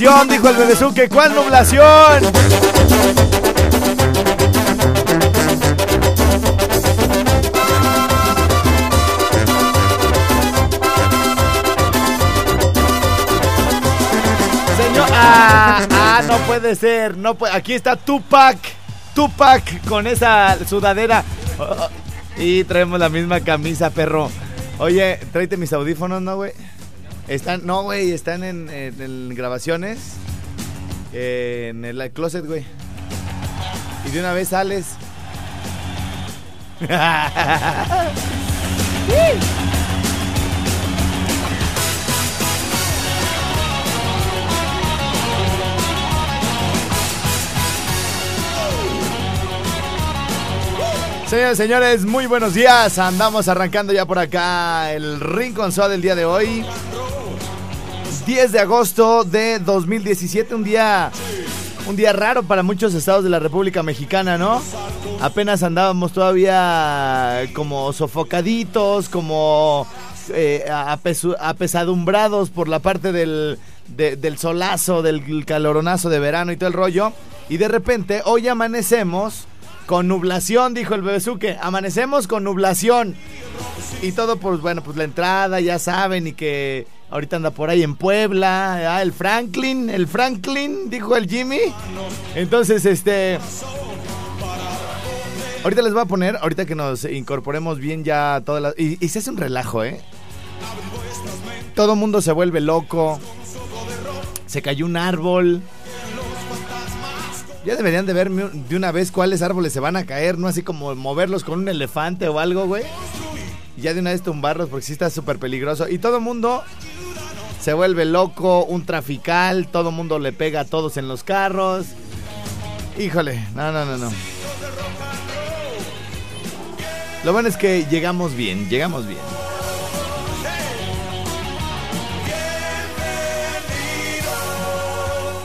Dijo el bebezuque. ¿Cuál nublación? Señor. Ah, ah, no puede ser. No puede. Aquí está Tupac. Tupac con esa sudadera. Oh, oh, Y traemos la misma camisa, perro. Oye, tráete mis audífonos, ¿no, güey? Están, no, güey, están en, grabaciones. en el closet, güey. Y de una vez sales. Señores, señores, muy buenos días. Andamos arrancando ya por acá el Rincón Suave del día de hoy. 10 de agosto de 2017, un día un día raro para muchos estados de la República Mexicana, ¿no? Apenas andábamos todavía como sofocaditos, como eh, apesadumbrados por la parte del, de- del solazo, del caloronazo de verano y todo el rollo. Y de repente, hoy amanecemos con nublación, dijo el bebezuque. Amanecemos con nublación. Y todo, pues bueno, pues la entrada, ya saben, y que ahorita anda por ahí en Puebla. ah, el Franklin, el Franklin, dijo el Jimmy. Entonces, este. Ahorita les voy a poner, ahorita que nos incorporemos bien ya todas las. Y, se hace un relajo, ¿eh? Todo mundo se vuelve loco. Se cayó un árbol. Ya deberían de ver de una vez cuáles árboles se van a caer, no así como moverlos con un elefante o algo, güey. Ya de una vez tumbarlos porque sí está súper peligroso. Y todo mundo se vuelve loco, un trafical, todo mundo le pega a todos en los carros. Híjole, no, no, no, no. Lo bueno es que llegamos bien, llegamos bien.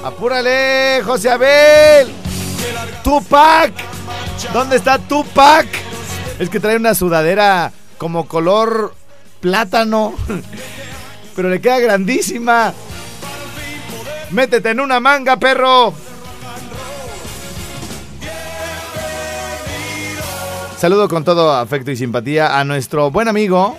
¡Apúrale, José Abel! ¡Tupac! ¿Dónde está Tupac? Es que trae una sudadera como color plátano. Pero le queda grandísima. Métete en una manga, perro. Saludo con todo afecto y simpatía a nuestro buen amigo,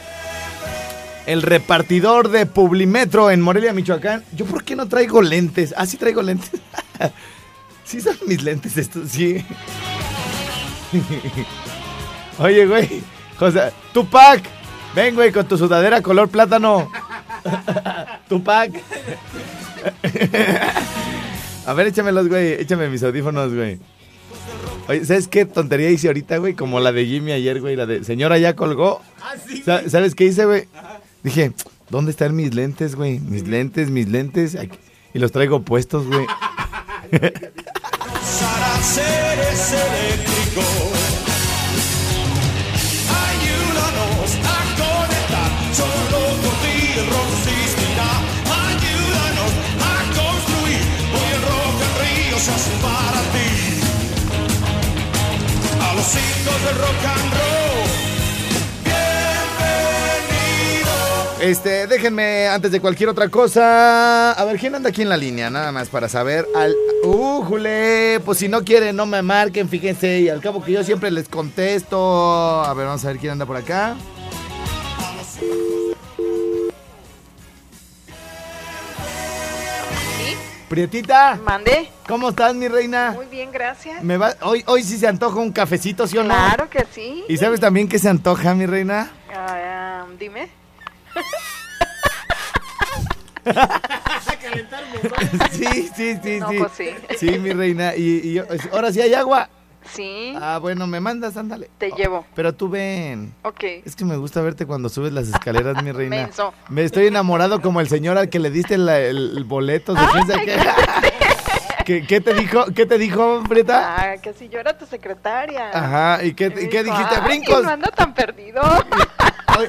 el repartidor de Publimetro en Morelia, Michoacán. ¿Yo por qué no traigo lentes? Ah, sí traigo lentes. sí son mis lentes estos, sí. Oye, güey. José, Tupac. Ven, güey, con tu sudadera color plátano. Tupac. A ver, échamelos, güey. Échame mis audífonos, güey. Oye, ¿sabes qué tontería hice ahorita, güey? Como la de Jimmy ayer, güey. La de señora ya colgó. Sa- ¿Sabes qué hice, güey? Dije, ¿dónde están mis lentes, güey? Mis lentes, mis lentes. Aquí- Y los traigo puestos, güey. rock and roll. Este, déjenme, antes de cualquier otra cosa. A ver, ¿quién anda aquí en la línea? Nada más para saber. Al Uh, jule, pues si no quieren, no me marquen, fíjense. Y al cabo que yo siempre les contesto. A ver, vamos a ver quién anda por acá. Prietita, ¿Mandé? ¿cómo estás, mi reina? Muy bien, gracias. Me va, hoy, hoy sí se antoja un cafecito, ¿sí o no? Claro que sí. ¿Y sabes también qué se antoja, mi reina? Ah, dime. Sí, sí, sí, No, sí. pues sí. Sí, mi reina. Y, y ahora sí hay agua. Sí, Ah, bueno, me mandas, ándale. te llevo. Pero tú ven. Ok. Es que me gusta verte cuando subes las escaleras, mi reina. Menso. Me estoy enamorado como el señor al que le diste la- el, el boleto. de quién sabe qué. ¿Qué, qué te dijo? ¿Qué te dijo, Prieta? Ah, que si yo era tu secretaria. Ajá, ¿y qué, y qué dijo, dijiste? "Ay, ¡Brincos! No anda tan perdido. Oye,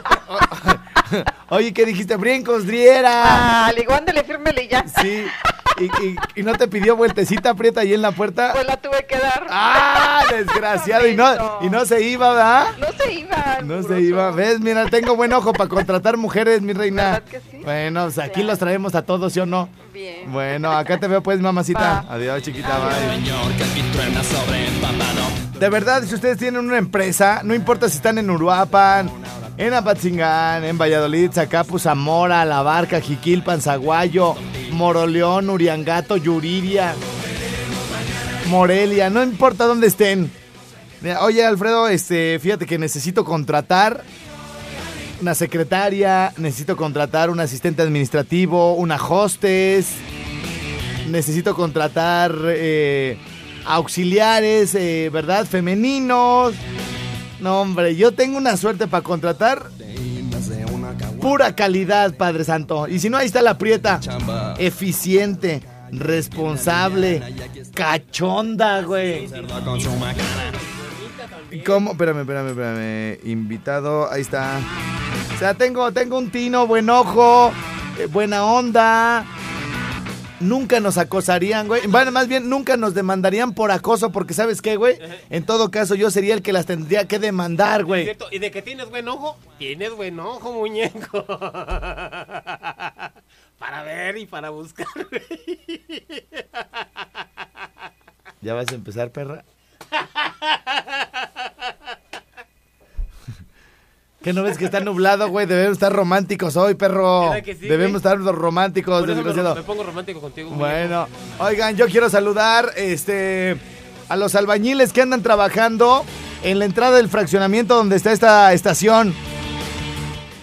Oye, ¿qué dijiste? ¡Brincos, Driera! Ah, le ándale, fírmele ya. Sí. ¿Y, y, y no te pidió vueltecita, Prieta, ahí en la puerta? Pues la tuve que dar. ¡Ah, desgraciado! Y no, y no se iba, ¿verdad? No se iba. No se iba. ¿Ves? Mira, tengo buen ojo para contratar mujeres, mi reina. ¿Verdad que sí? Bueno, pues aquí Claro. los traemos a todos, ¿sí o no? Bien. Bueno, acá te veo pues, mamacita. Adiós, chiquita. bye. De verdad, si ustedes tienen una empresa, no importa si están en Uruapan, en Apatzingán, en Valladolid, Zacapu, Zamora, La Barca, Jiquilpan, Zaguayo, Moroleón, Uriangato, Yuriria, Morelia, no importa dónde estén. Oye, Alfredo, este, fíjate que necesito contratar una secretaria, necesito contratar un asistente administrativo, una hostess, necesito contratar eh, auxiliares, eh, ¿verdad? Femeninos. No, hombre, yo tengo una suerte para contratar. Pura calidad, Padre Santo. Y si no, ahí está la prieta. Eficiente, responsable, cachonda, güey. ¿Cómo? Espérame, espérame, espérame. Invitado, ahí está. O sea, tengo, tengo un tino, buen ojo, eh, buena onda. Nunca nos acosarían, güey. Bueno, más bien, nunca nos demandarían por acoso, porque ¿sabes qué, güey? En todo caso, yo sería el que las tendría que demandar, güey. ¿Cierto? ¿Y de que tienes buen ojo? Tienes buen ojo, muñeco. para ver y para buscar. ¿Ya vas a empezar, perra? ¿Qué no ves que está nublado, güey? Debemos estar románticos hoy, perro. ¿Verdad que sí, Debemos güey? estar románticos, Por eso me, desgraciado. me pongo romántico contigo. muñeco. Bueno, oigan, yo quiero saludar este a los albañiles que andan trabajando en la entrada del fraccionamiento donde está esta estación.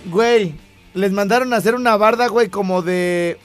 Güey, les mandaron a hacer una barda, güey, como de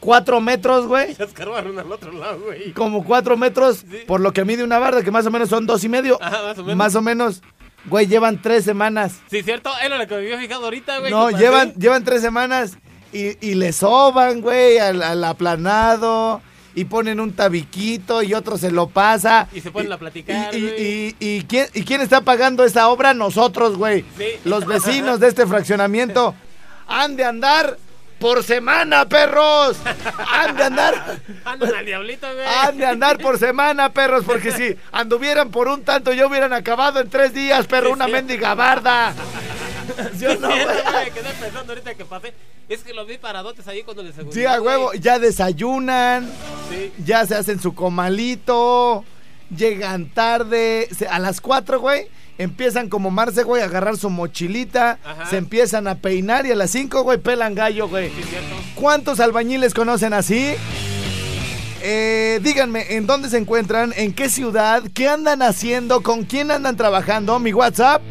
cuatro metros, güey. Ya escarbaron al otro lado, güey. Como cuatro metros, Sí. por lo que mide una barda, que más o menos son dos y medio. Ajá, más o menos. Más o menos. Güey, llevan tres semanas. Sí, cierto. Es lo que me había fijado ahorita, güey. No, llevan, llevan tres semanas y, y le soban, güey, al, al aplanado y ponen un tabiquito y otro se lo pasa. Y se ponen a platicar, Y, y- y quién, ¿y quién está pagando esa obra? Nosotros, güey. Sí. Los vecinos de este fraccionamiento. Han de andar por semana, perros. Han de andar. Andan al diablito, güey. Han de andar por semana, perros, porque si anduvieran por un tanto, ya hubieran acabado en tres días, perro, una mendiga barda. ¿Sí o Sí, no, güey? quedé pensando ahorita que pasé. Es que los vi paradotes ahí cuando les Sí, a huevo, ya desayunan, Sí. ya se hacen su comalito, llegan tarde, se- a las 4, güey, empiezan como Marce, güey, a agarrar su mochilita, Ajá. se empiezan a peinar y a las 5, güey, pelan gallo, güey. Sí. ¿Cuántos albañiles conocen así? Eh, díganme, ¿en dónde se encuentran? ¿En qué ciudad? ¿Qué andan haciendo? ¿Con quién andan trabajando? Mi WhatsApp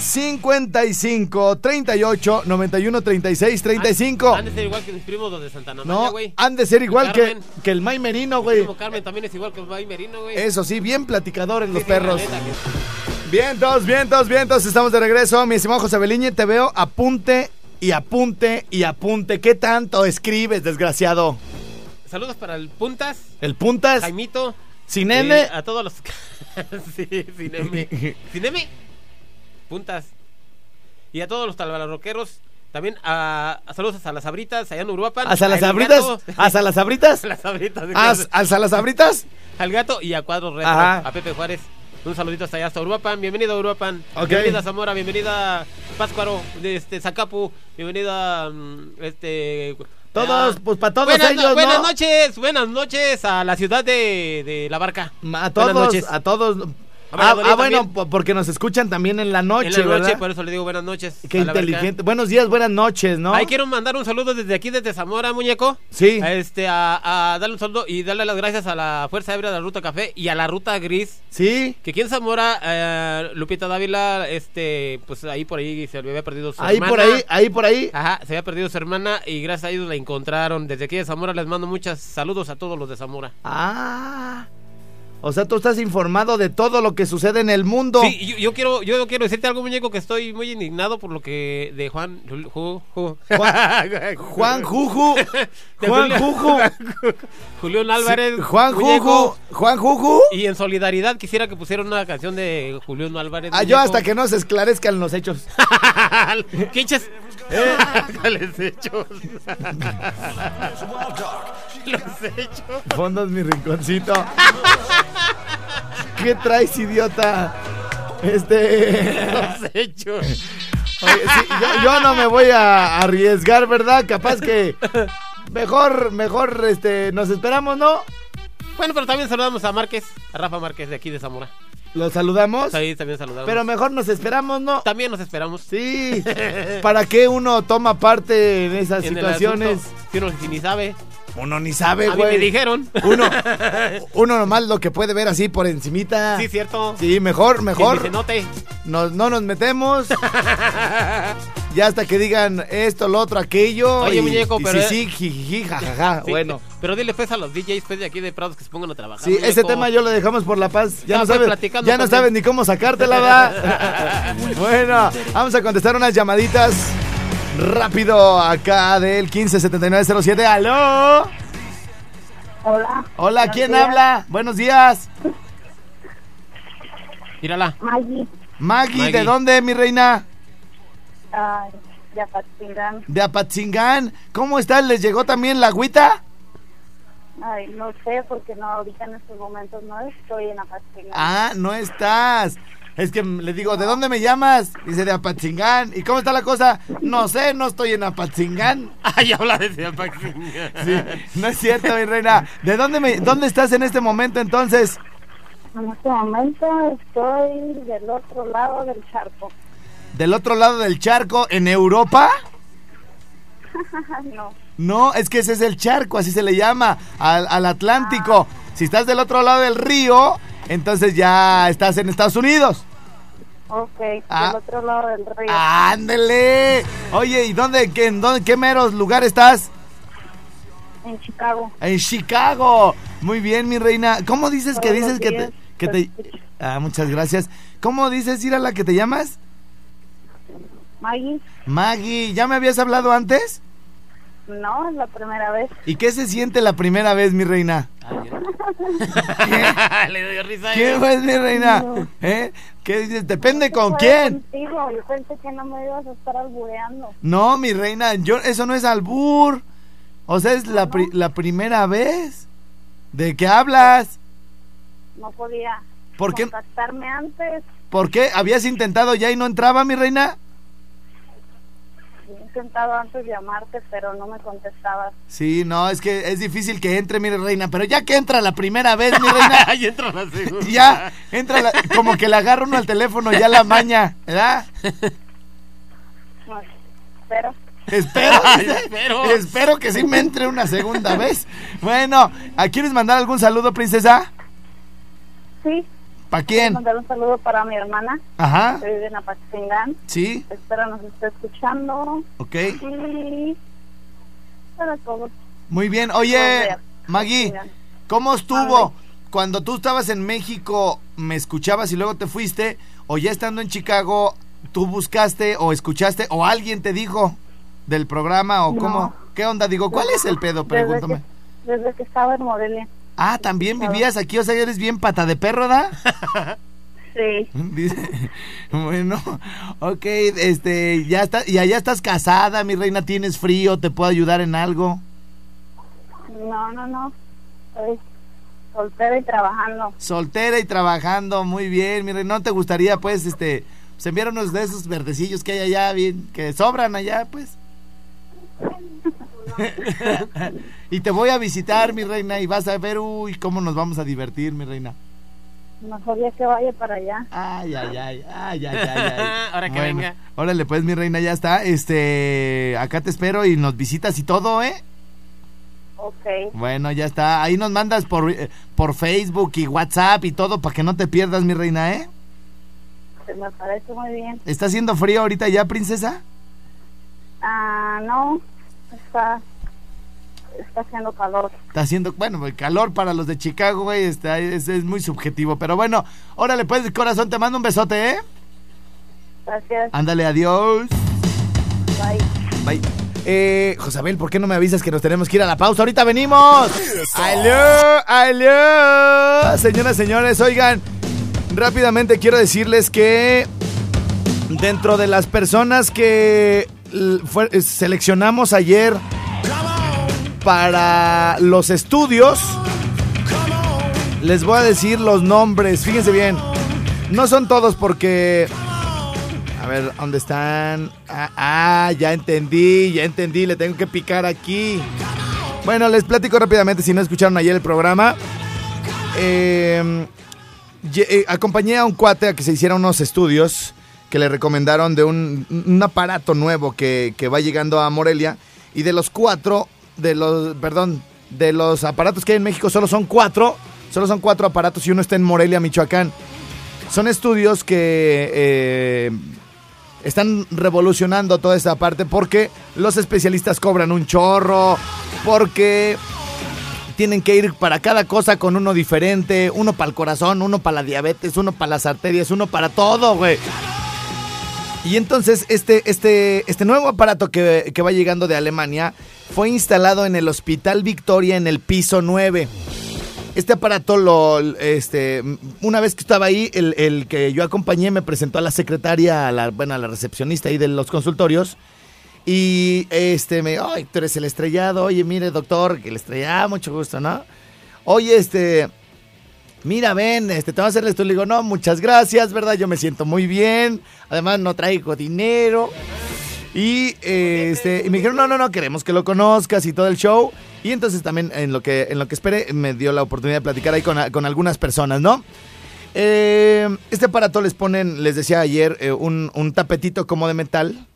55 38 91 36 35. Han de ser igual que mis primos los de Santana María, No, güey. han de ser igual que, que el May Merino, güey. primo Carmen también es igual que el Bay Merino, güey. Eso sí, bien platicadores los Sí, sí, la perros. que- Vientos, vientos, vientos, estamos de regreso. Mi estimado José Beliñe, te veo apunte y apunte y apunte. ¿Qué tanto escribes, desgraciado? Saludos para el Puntas, El puntas, Jaimito. sin eh, a todos los. sí, sin M. Sin M. Puntas. Y a todos los talabarroqueros. También a, a saludos a las abritas allá en Uruapan. ¿Hasta las abritas? ¿Hasta las abritas? A las abritas. ¿Haz- ¿Hasta las abritas? Al gato y a Cuadro Retro. Ajá. A Pepe Juárez. Un saludito hasta allá, hasta Uruapan. Bienvenido a Uruapan. Ok. Bienvenida a Zamora. Bienvenida a Páscuaro. De este, Zacapu. Bienvenida a mm, este, Todos, Ya. pues para todos buenas, ellos, buenas ¿no? noches, buenas noches a la ciudad de, de La Barca. A todos, noches. a todos. Ah, ah, bueno, porque nos escuchan también en la noche, en la noche, ¿verdad? por eso le digo buenas noches. Qué inteligente. Buenos días, buenas noches, ¿no? Ahí quiero mandar un saludo desde aquí, desde Zamora, muñeco. Sí. A Este, a, a darle un saludo y darle las gracias a la Fuerza Aérea de la Ruta Café y a la Ruta Gris. Sí. Que aquí en Zamora, eh, Lupita Dávila, este, pues ahí por ahí se había perdido su Ahí hermana. por ahí, ahí por ahí. Ajá, se había perdido su hermana y gracias a ellos la encontraron. Desde aquí de Zamora les mando muchos saludos a todos los de Zamora. Ah. O sea, tú estás informado de todo lo que sucede en el mundo. Sí, yo, yo quiero, yo quiero decirte algo, muñeco, que estoy muy indignado por lo que de Juan, Ju- Ju- Juan Juju. De Juan Juju. Julián Álvarez. Sí, Juan muñeco. Juju. Juan Juju. Y en solidaridad quisiera que pusieran una canción de Julián Álvarez. Ah, yo hasta que no se esclarezcan los hechos. ¿Qué? Eh. Les hechos. Los hechos. Fondos mi rinconcito. ¿Qué traes, idiota? Este. Los hechos. Oye, sí, yo, yo no me voy a arriesgar, ¿verdad? Capaz que. Mejor, mejor, este, nos esperamos, ¿no? Bueno, pero también saludamos a Márquez, a Rafa Márquez de aquí de Zamora. Lo saludamos. Ahí también saludamos. Pero mejor nos esperamos, ¿no? también nos esperamos. Sí. ¿Para qué uno toma parte en esas En situaciones? Si uno ni sabe. Uno ni sabe, A mí me güey. dijeron. Uno, uno nomás lo que puede ver así por encimita. Sí, cierto. Sí, mejor, Que mejor. se note. Nos- no nos metemos. ya hasta que digan esto, lo otro, aquello. Oye, y- muñeco, y pero- Sí, sí, jijiji, jajaja. Sí, Bueno. Pero dile pues a los DJs pues, de aquí de Prados que se pongan a trabajar. Sí, muñeco. ese tema yo lo dejamos por la paz. Ya no fue sabes, ya no sabes ni cómo sacártela, va. bueno, vamos a contestar unas llamaditas rápido acá del 157907. ¡Aló! Hola. Hola, ¿quién días. habla? Buenos días. Mírala. Maggie. Maggie, ¿de dónde, mi reina? Ay, de Apatzingán. De Apatzingán. ¿Cómo estás? ¿Les llegó también la agüita? Ay, no sé, porque no, ahorita en estos momentos no estoy en Apatzingán. Ah, no estás. Es que le digo, ¿de dónde me llamas? Dice de Apatzingán. ¿Y cómo está la cosa? No sé, no estoy en Apatzingán. Ay, habla de Apaxing. Sí, no es cierto, mi reina. ¿De dónde me, dónde estás en este momento entonces? En este momento estoy del otro lado del charco. ¿Del otro lado del charco, en Europa? no, No, es que ese es el charco, así se le llama, al, al Atlántico. Si estás del otro lado del río, entonces ya estás en Estados Unidos. Ok, Ah. del otro lado del río. ¡Ándele! Oye, ¿y dónde, qué, en dónde, qué meros lugar estás? En Chicago. En Chicago. Muy bien, mi reina. ¿Cómo dices que dices los que te, días que te. Ah, muchas gracias. ¿Cómo dices, ir a la que te llamas? Maggie, Maggie, ¿ya me habías hablado antes? No, es la primera vez. ¿Y qué se siente la primera vez, mi reina? Le doy risa. ¿Qué pues, mi reina? No. ¿Eh? ¿Qué dices? Depende con Fue quién. Contigo. Yo pensé que no me ibas a estar albureando. No, mi reina, yo eso no es albur. O sea, es la, pri- la primera vez. ¿De qué hablas? No podía ¿Por qué? contactarme antes. ¿Por qué? ¿Habías intentado ya y no entraba, mi reina? He intentado antes llamarte, pero no me contestabas. Sí, no, es que es difícil que entre, mi reina, pero ya que entra la primera vez, mi reina, Ahí entra la segunda. ya entra la- como que le agarra uno al teléfono ya la maña, ¿verdad? No, Espero. Espero. espero que sí me entre una segunda vez. Bueno, ¿a quieres mandar algún saludo, princesa? sí, ¿Para quién? mandar un saludo para mi hermana, Ajá, que vive en Apatzingán. sí, Espero nos esté escuchando. ok. Y para todos. Muy bien. Oye, Maggie, ¿cómo estuvo? Cuando tú estabas en México, ¿me escuchabas y luego te fuiste? ¿O ya estando en Chicago, tú buscaste o escuchaste o alguien te dijo del programa o No. cómo? ¿Qué onda? Digo, ¿cuál es el pedo? Desde Pregúntame. que, desde que estaba en Morelia. Ah, también vivías aquí, o sea, eres bien pata de perro, ¿da? Sí, Dice, bueno, ok, este, ya está, y allá estás casada, mi reina, tienes frío, te puedo ayudar en algo. no, no, no. Estoy soltera y trabajando. Soltera y trabajando, muy bien, mi reina, ¿no te gustaría, pues, este, pues enviar unos de esos verdecillos que hay allá, bien, que sobran allá, pues? y te voy a visitar, mi reina, y vas a ver, uy, cómo nos vamos a divertir, mi reina. Mejor ya que vaya para allá. Ay, ay, ay, ay, ay, ay, ay. Ahora que venga. Órale, pues, mi reina, ya está. Este, acá te espero y nos visitas y todo, ¿eh? Ok. Bueno, ya está. Ahí nos mandas por, eh, por Facebook y WhatsApp y todo para que no te pierdas, mi reina, ¿eh? Se me parece muy bien. ¿Está haciendo frío ahorita ya, princesa? Ah, no. Está. Está haciendo calor. Está haciendo, bueno, el calor para los de Chicago, güey, está, es, es muy subjetivo. Pero bueno, órale, pues, corazón, te mando un besote, ¿eh? Gracias. Ándale, adiós. Bye. Bye. Eh, Josabel, ¿por qué no me avisas que nos tenemos que ir a la pausa? Ahorita venimos. ¡Aló! ¡Aló! Señoras, señores, oigan, rápidamente quiero decirles que dentro de las personas que eh, seleccionamos ayer para los estudios, les voy a decir los nombres. Fíjense bien. No son todos porque a ver, ¿dónde están? Ah, ah, ya entendí, ya entendí, le tengo que picar aquí. Bueno, les platico rápidamente si no escucharon ayer el programa. Ye- eh, acompañé a un cuate a que se hiciera unos estudios que le recomendaron de un, aparato nuevo que, que va llegando a Morelia. Y de los cuatro, de los, perdón, de los aparatos que hay en México, solo son cuatro. Solo son cuatro aparatos y uno está en Morelia, Michoacán. Son estudios que eh, están revolucionando toda esta parte porque los especialistas cobran un chorro, porque tienen que ir para cada cosa con uno diferente, uno para el corazón, uno para la diabetes, uno para las arterias, uno para todo, güey. Y entonces este, este, este nuevo aparato que, que va llegando de Alemania fue instalado en el Hospital Victoria en el piso 9. Este aparato lo, este, una vez que estaba ahí, el, que yo acompañé me presentó a la secretaria, a la, bueno, a la recepcionista ahí de los consultorios. Y este me, ay, tú eres el estrellado, oye, mire, doctor, que el estrellado, mucho gusto, ¿no? Oye, este, mira, ven, este, te voy a hacer esto. Le digo, no, muchas gracias, ¿verdad? Yo me siento muy bien. Además, no traigo dinero. Y, eh, este, y me dijeron, no, no, no, queremos que lo conozcas y todo el show. Y entonces también en lo que, en lo que esperé me dio la oportunidad de platicar ahí con, con algunas personas, ¿no? Eh, este aparato les ponen, les decía ayer, eh, un, un tapetito como de metal.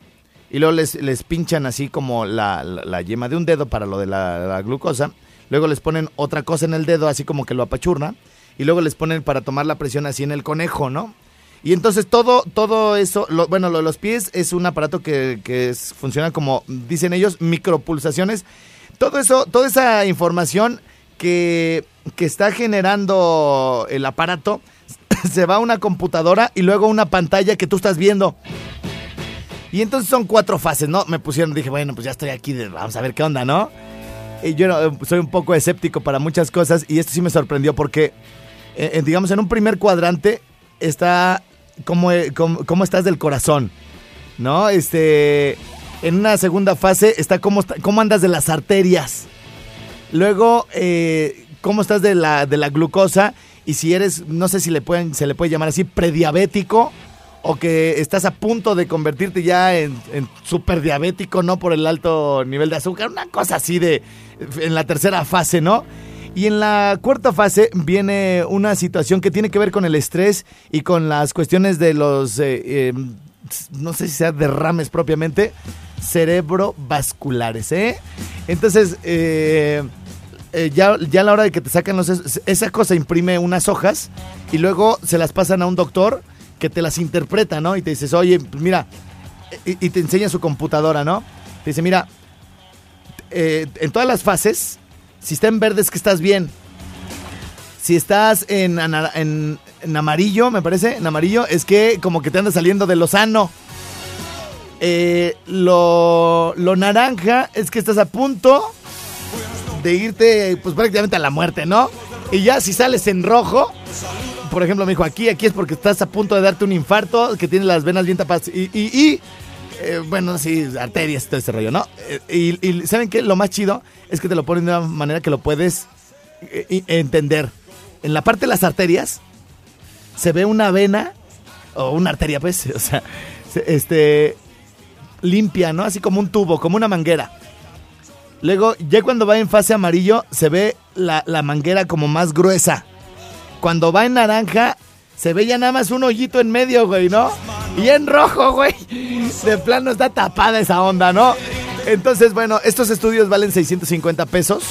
Y luego les, les pinchan así como la, la- yema de un dedo para lo de la, la glucosa. Luego les ponen otra cosa en el dedo, así como que lo apachurna. Y luego les ponen para tomar la presión así en el conejo, ¿no? Y entonces todo, todo eso, bueno, lo de los pies es un aparato que, que funciona como, dicen ellos, micropulsaciones. Todo eso, toda esa información que, que está generando el aparato se va a una computadora y luego a una pantalla que tú estás viendo. Y entonces son cuatro fases, ¿no? Me pusieron, dije, bueno, pues ya estoy aquí, vamos a ver qué onda, ¿no? Y yo no, soy un poco escéptico para muchas cosas y esto sí me sorprendió porque, eh, eh, digamos, en un primer cuadrante está cómo, eh, cómo, estás del corazón, ¿no? Este, en una segunda fase está cómo, cómo andas de las arterias. Luego, cómo estás de la, de la glucosa y si eres, no sé si le pueden, se le puede llamar así, prediabético o que estás a punto de convertirte ya en, en superdiabético, ¿no? Por el alto nivel de azúcar, una cosa así de, en la tercera fase, ¿no? Y en la cuarta fase viene una situación que tiene que ver con el estrés y con las cuestiones de los, eh, eh, no sé si sea derrames propiamente, cerebrovasculares, ¿eh? Entonces, eh, eh, ya, ya a la hora de que te sacan los... es- Esa cosa imprime unas hojas y luego se las pasan a un doctor que te las interpreta, ¿no? Y te dices, oye, pues mira, y, y te enseña su computadora, ¿no? Te dice, mira, eh, en todas las fases, si está en verde es que estás bien. Si estás en, en, en amarillo, me parece, en amarillo, es que como que te anda saliendo de lo sano. Eh, lo, lo naranja es que estás a punto de irte pues prácticamente a la muerte, ¿no? Y ya si sales en rojo, por ejemplo, me dijo aquí, aquí es porque estás a punto de darte un infarto, que tienes las venas bien tapadas y, y, y, eh, bueno, sí, arterias, todo ese rollo, ¿no? Eh, y, y ¿saben qué? Lo más chido es que te lo ponen de una manera que lo puedes eh, entender. En la parte de las arterias se ve una vena, o una arteria, pues, o sea, se- este, limpia, ¿no? Así como un tubo, como una manguera. Luego, ya cuando va en fase amarillo, se ve la, la manguera como más gruesa. Cuando va en naranja, se ve ya nada más un hoyito en medio, güey, ¿no? Y en rojo, güey. De plano está tapada esa onda, ¿no? Entonces, bueno, estos estudios valen 650 pesos.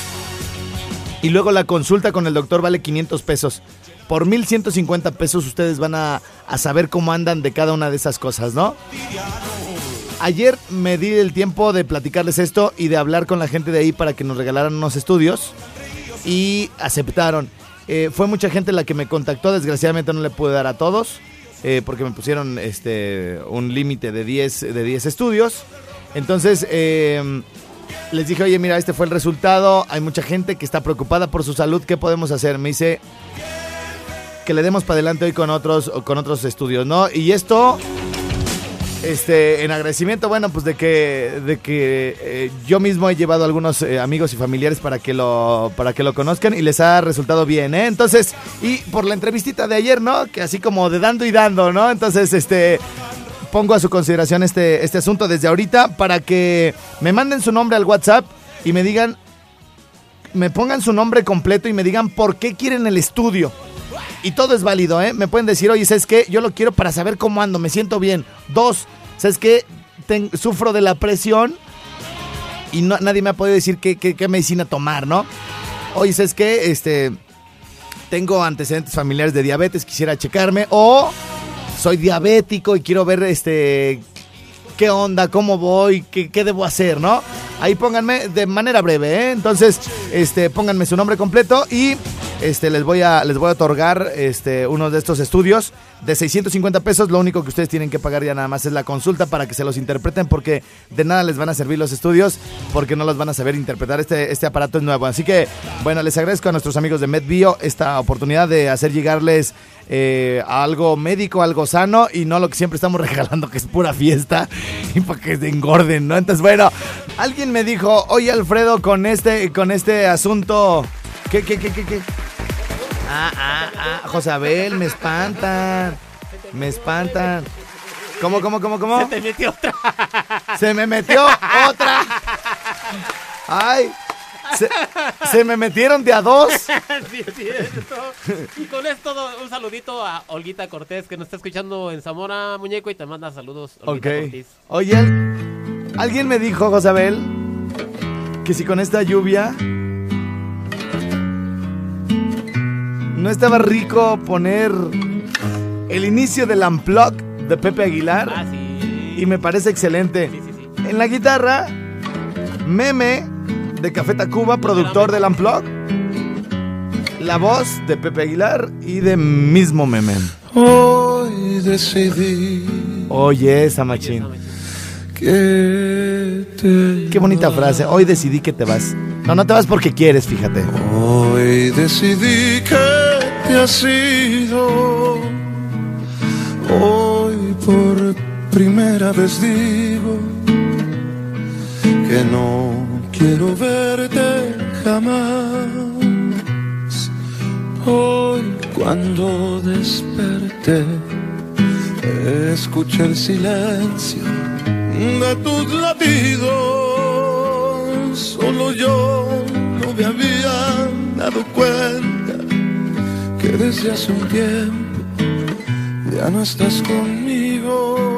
Y luego la consulta con el doctor vale 500 pesos. Por 1150 pesos ustedes van a, a saber cómo andan de cada una de esas cosas, ¿no? Ayer me di el tiempo de platicarles esto y de hablar con la gente de ahí para que nos regalaran unos estudios. Y aceptaron. Eh, fue mucha gente la que me contactó, desgraciadamente no le pude dar a todos, eh, porque me pusieron este, un límite de 10, de 10 estudios. Entonces, eh, les dije, oye, mira, este fue el resultado, hay mucha gente que está preocupada por su salud, ¿qué podemos hacer? Me dice que le demos para adelante hoy con otros, con otros estudios, ¿no? Y esto este, en agradecimiento, bueno, pues de que, de que eh, yo mismo he llevado a algunos eh, amigos y familiares para que lo, para que lo conozcan y les ha resultado bien, ¿eh? Entonces, y por la entrevistita de ayer, ¿no? Que así como de dando y dando, ¿no? Entonces, este, pongo a su consideración este, este asunto desde ahorita para que me manden su nombre al WhatsApp y me digan, me pongan su nombre completo y me digan por qué quieren el estudio. Y todo es válido, ¿eh? Me pueden decir, oye, ¿sabes qué? Yo lo quiero para saber cómo ando, me siento bien. Dos, ¿sabes qué? Sufro de la presión y no, nadie me ha podido decir qué, qué- qué medicina tomar, ¿no? Oye, ¿sabes qué? Este, tengo antecedentes familiares de diabetes, quisiera checarme. O soy diabético y quiero ver, este, qué onda, cómo voy, qué, qué debo hacer, ¿no? Ahí pónganme de manera breve, ¿eh? Entonces, este, pónganme su nombre completo y este, les voy a, les voy a otorgar este, uno de estos estudios de 650 pesos. Lo único que ustedes tienen que pagar ya nada más es la consulta para que se los interpreten porque de nada les van a servir los estudios porque no los van a saber interpretar. Este, este aparato es nuevo. Así que, bueno, les agradezco a nuestros amigos de MedBio esta oportunidad de hacer llegarles eh, algo médico, algo sano y no lo que siempre estamos regalando que es pura fiesta y para que se engorden, ¿no? Entonces, bueno, alguien me dijo, oye Alfredo, con este, con este asunto, ¿qué, qué, qué, qué, qué? Ah, ah, ah, Josabel, me espantan, me espantan. ¿Cómo, cómo, cómo, cómo? Se te metió otra. Se me metió otra. Ay, se, se me metieron de a dos. Sí. Y con esto, un saludito a Olguita Cortés, que nos está escuchando en Zamora, muñeco, y te manda saludos, Ok. Olguita Cortés. Oye, al- alguien me dijo, Josabel, que si con esta lluvia no estaba rico poner el inicio del Unplug de Pepe Aguilar. Ah, sí. Y me parece excelente. Sí, sí, sí. En la guitarra, Meme de Café Tacuba, productor del Unplug. La voz de Pepe Aguilar y de mismo Meme. Hoy decidí Oye, esa machín. que te Qué bonita frase. Hoy decidí que te vas. No, no te vas porque quieres, fíjate. Hoy decidí que te has ido. Hoy por primera vez digo que no quiero verte jamás. Hoy cuando desperté escuché el silencio de tus latidos. Solo yo no me había dado cuenta que desde hace un tiempo ya no estás conmigo.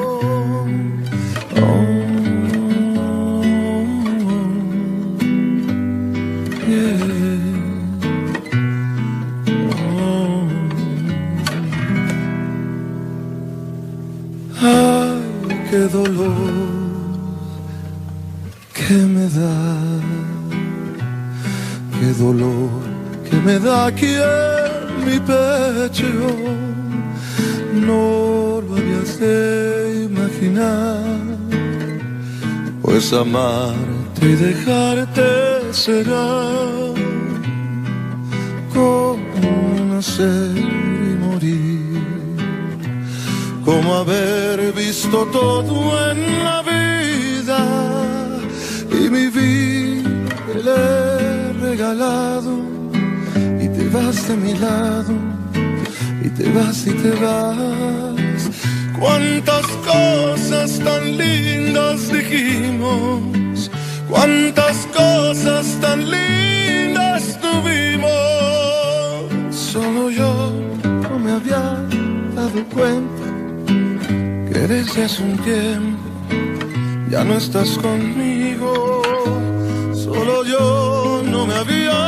Dolor que me da, qué dolor que me da aquí en mi pecho. No lo habías de imaginar, pues amarte y dejarte será como nacer como haber visto todo en la vida y mi vida le he regalado y te vas de mi lado y te vas y te vas cuántas cosas tan lindas dijimos Cuántas cosas tan lindas tuvimos. Solo yo no me había dado cuenta que desde hace un tiempo ya no estás conmigo. Solo yo no me había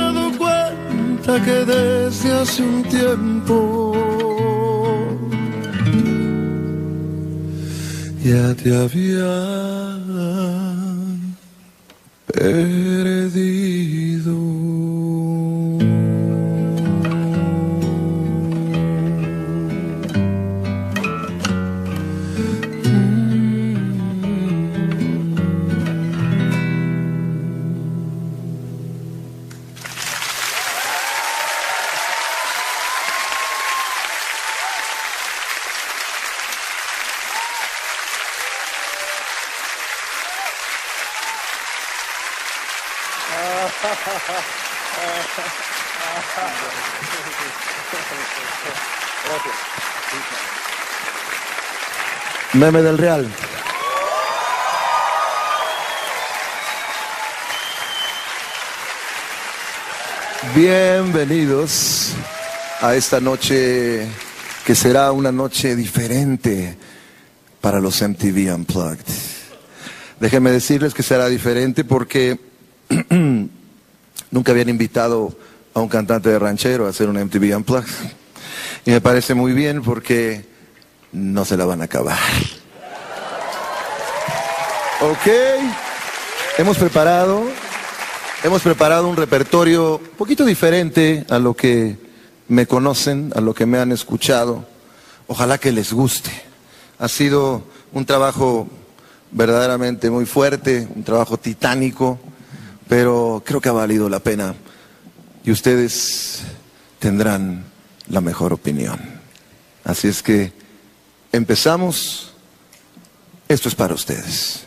dado cuenta que desde hace un tiempo ya te había perdido. Meme del Real. Bienvenidos a esta noche que será una noche diferente para los MTV Unplugged. Déjenme decirles que será diferente porque nunca habían invitado a un cantante de ranchero a hacer un MTV Unplugged. Y me parece muy bien porque no se la van a acabar. Ok, hemos preparado, hemos preparado un repertorio un poquito diferente a lo que me conocen, a lo que me han escuchado. Ojalá que les guste. Ha sido un trabajo verdaderamente muy fuerte, un trabajo titánico, pero creo que ha valido la pena y ustedes tendrán la mejor opinión. Así es que empezamos. Esto es para ustedes.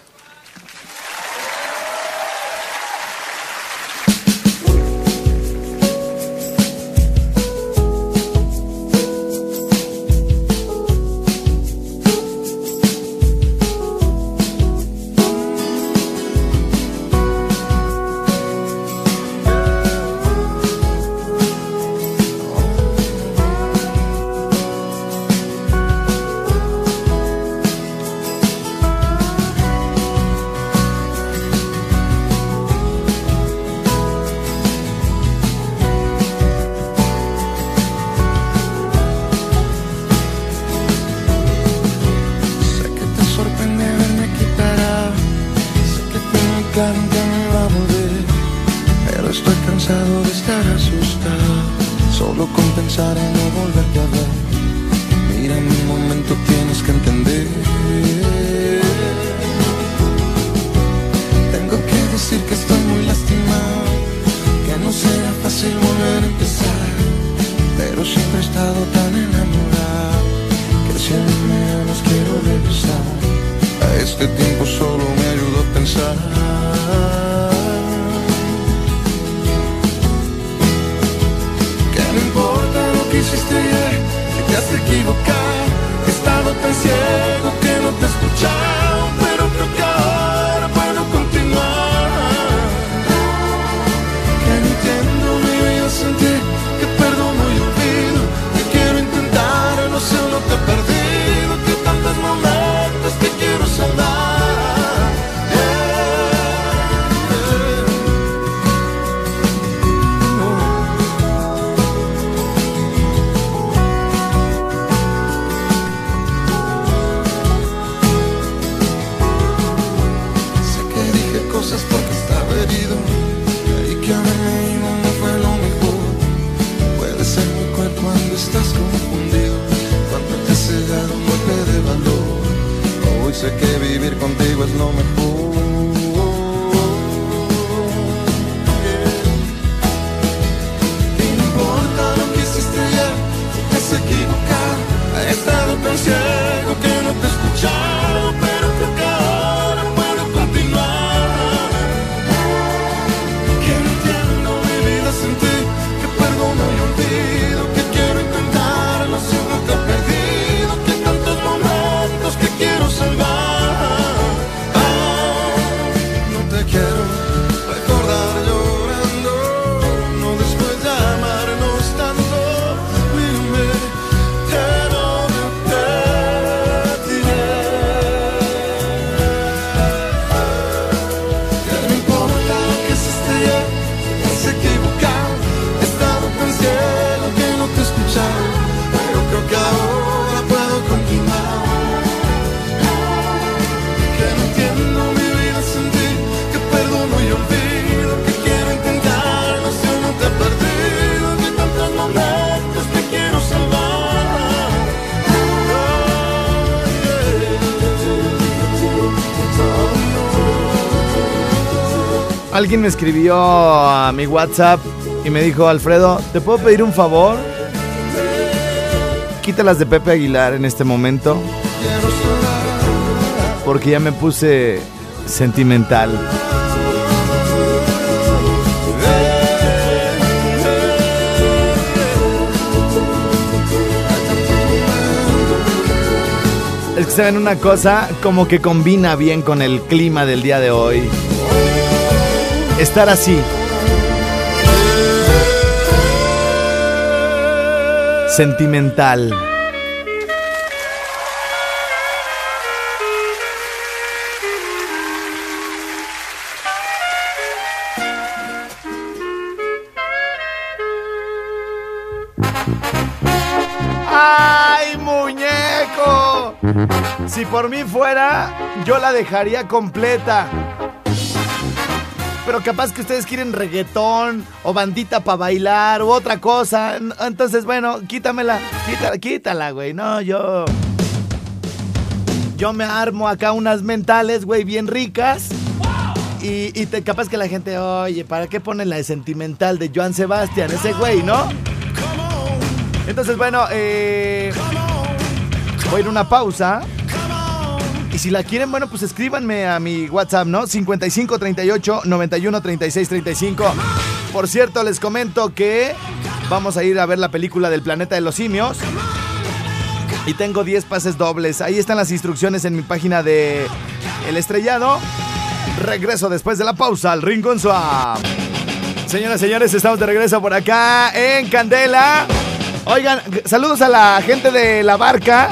Alguien me escribió a mi WhatsApp y me dijo, Alfredo, ¿te puedo pedir un favor? Quítalas de Pepe Aguilar en este momento. Porque ya me puse sentimental. Es que saben una cosa, como que combina bien con el clima del día de hoy. Estar así. Sentimental. ¡Ay, muñeco! Si por mí fuera, yo la dejaría completa. Pero capaz que ustedes quieren reggaetón o bandita para bailar u otra cosa. Entonces, bueno, quítamela. Quítala, quítala, güey. No, yo. Yo me armo acá unas mentales, güey, bien ricas. Y, capaz que la gente, oye, ¿para qué ponen la de sentimental de Joan Sebastián? Ese güey, ¿no? Entonces, bueno, eh, voy a ir a una pausa. Y si la quieren, bueno, pues escríbanme a mi WhatsApp, ¿no? 55 38 91 36 35. Por cierto, les comento que vamos a ir a ver la película del planeta de los simios. Y tengo 10 pases dobles. Ahí están las instrucciones en mi página de El Estrellado. Regreso después de la pausa al Rincón Swap. Señoras y señores, estamos de regreso por acá en Candela. Oigan, saludos a la gente de La Barca,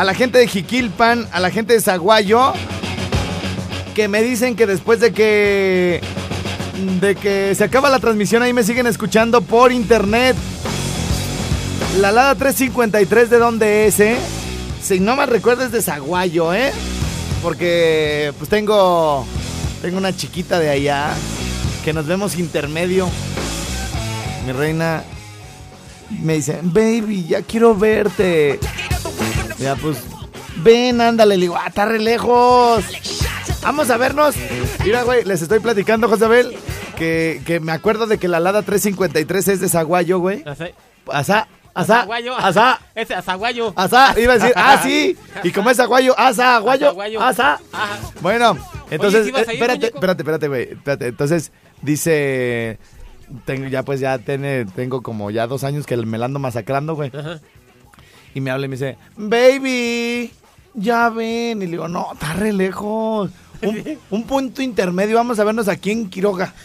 a la gente de Jiquilpan, a la gente de Zaguayo, que me dicen que después de que de que se acaba la transmisión ahí me siguen escuchando por internet. La Lada 353 de dónde es, ¿eh? Si no me recuerdes de Zaguayo, ¿eh? Porque pues tengo tengo una chiquita de allá que nos vemos intermedio. Mi reina me dice, baby, ya quiero verte. Ya, pues, ven, ándale. Le digo, ah, está re lejos. Vamos a vernos. Mira, güey, les estoy platicando, Josabel, que, que me acuerdo de que la Lada 353 es de Zaguayo, güey. Asá, asá, Azaguayo. asá, Ese azaguayo. asá. Iba a decir, ah, sí. Y como es Aguayo, asa, Aguayo, Azaguayo. asa. Ajá. Bueno, entonces, ¿sí vas a eh, ir, espérate, espérate, espérate, güey. Espérate. Entonces, dice. Tengo, ya pues ya tiene, tengo como ya dos años que me la ando masacrando, güey. Ajá. Y me habla y me dice, baby, ya ven. Y le digo, no, está re lejos. Un, un punto intermedio, vamos a vernos aquí en Quiroga.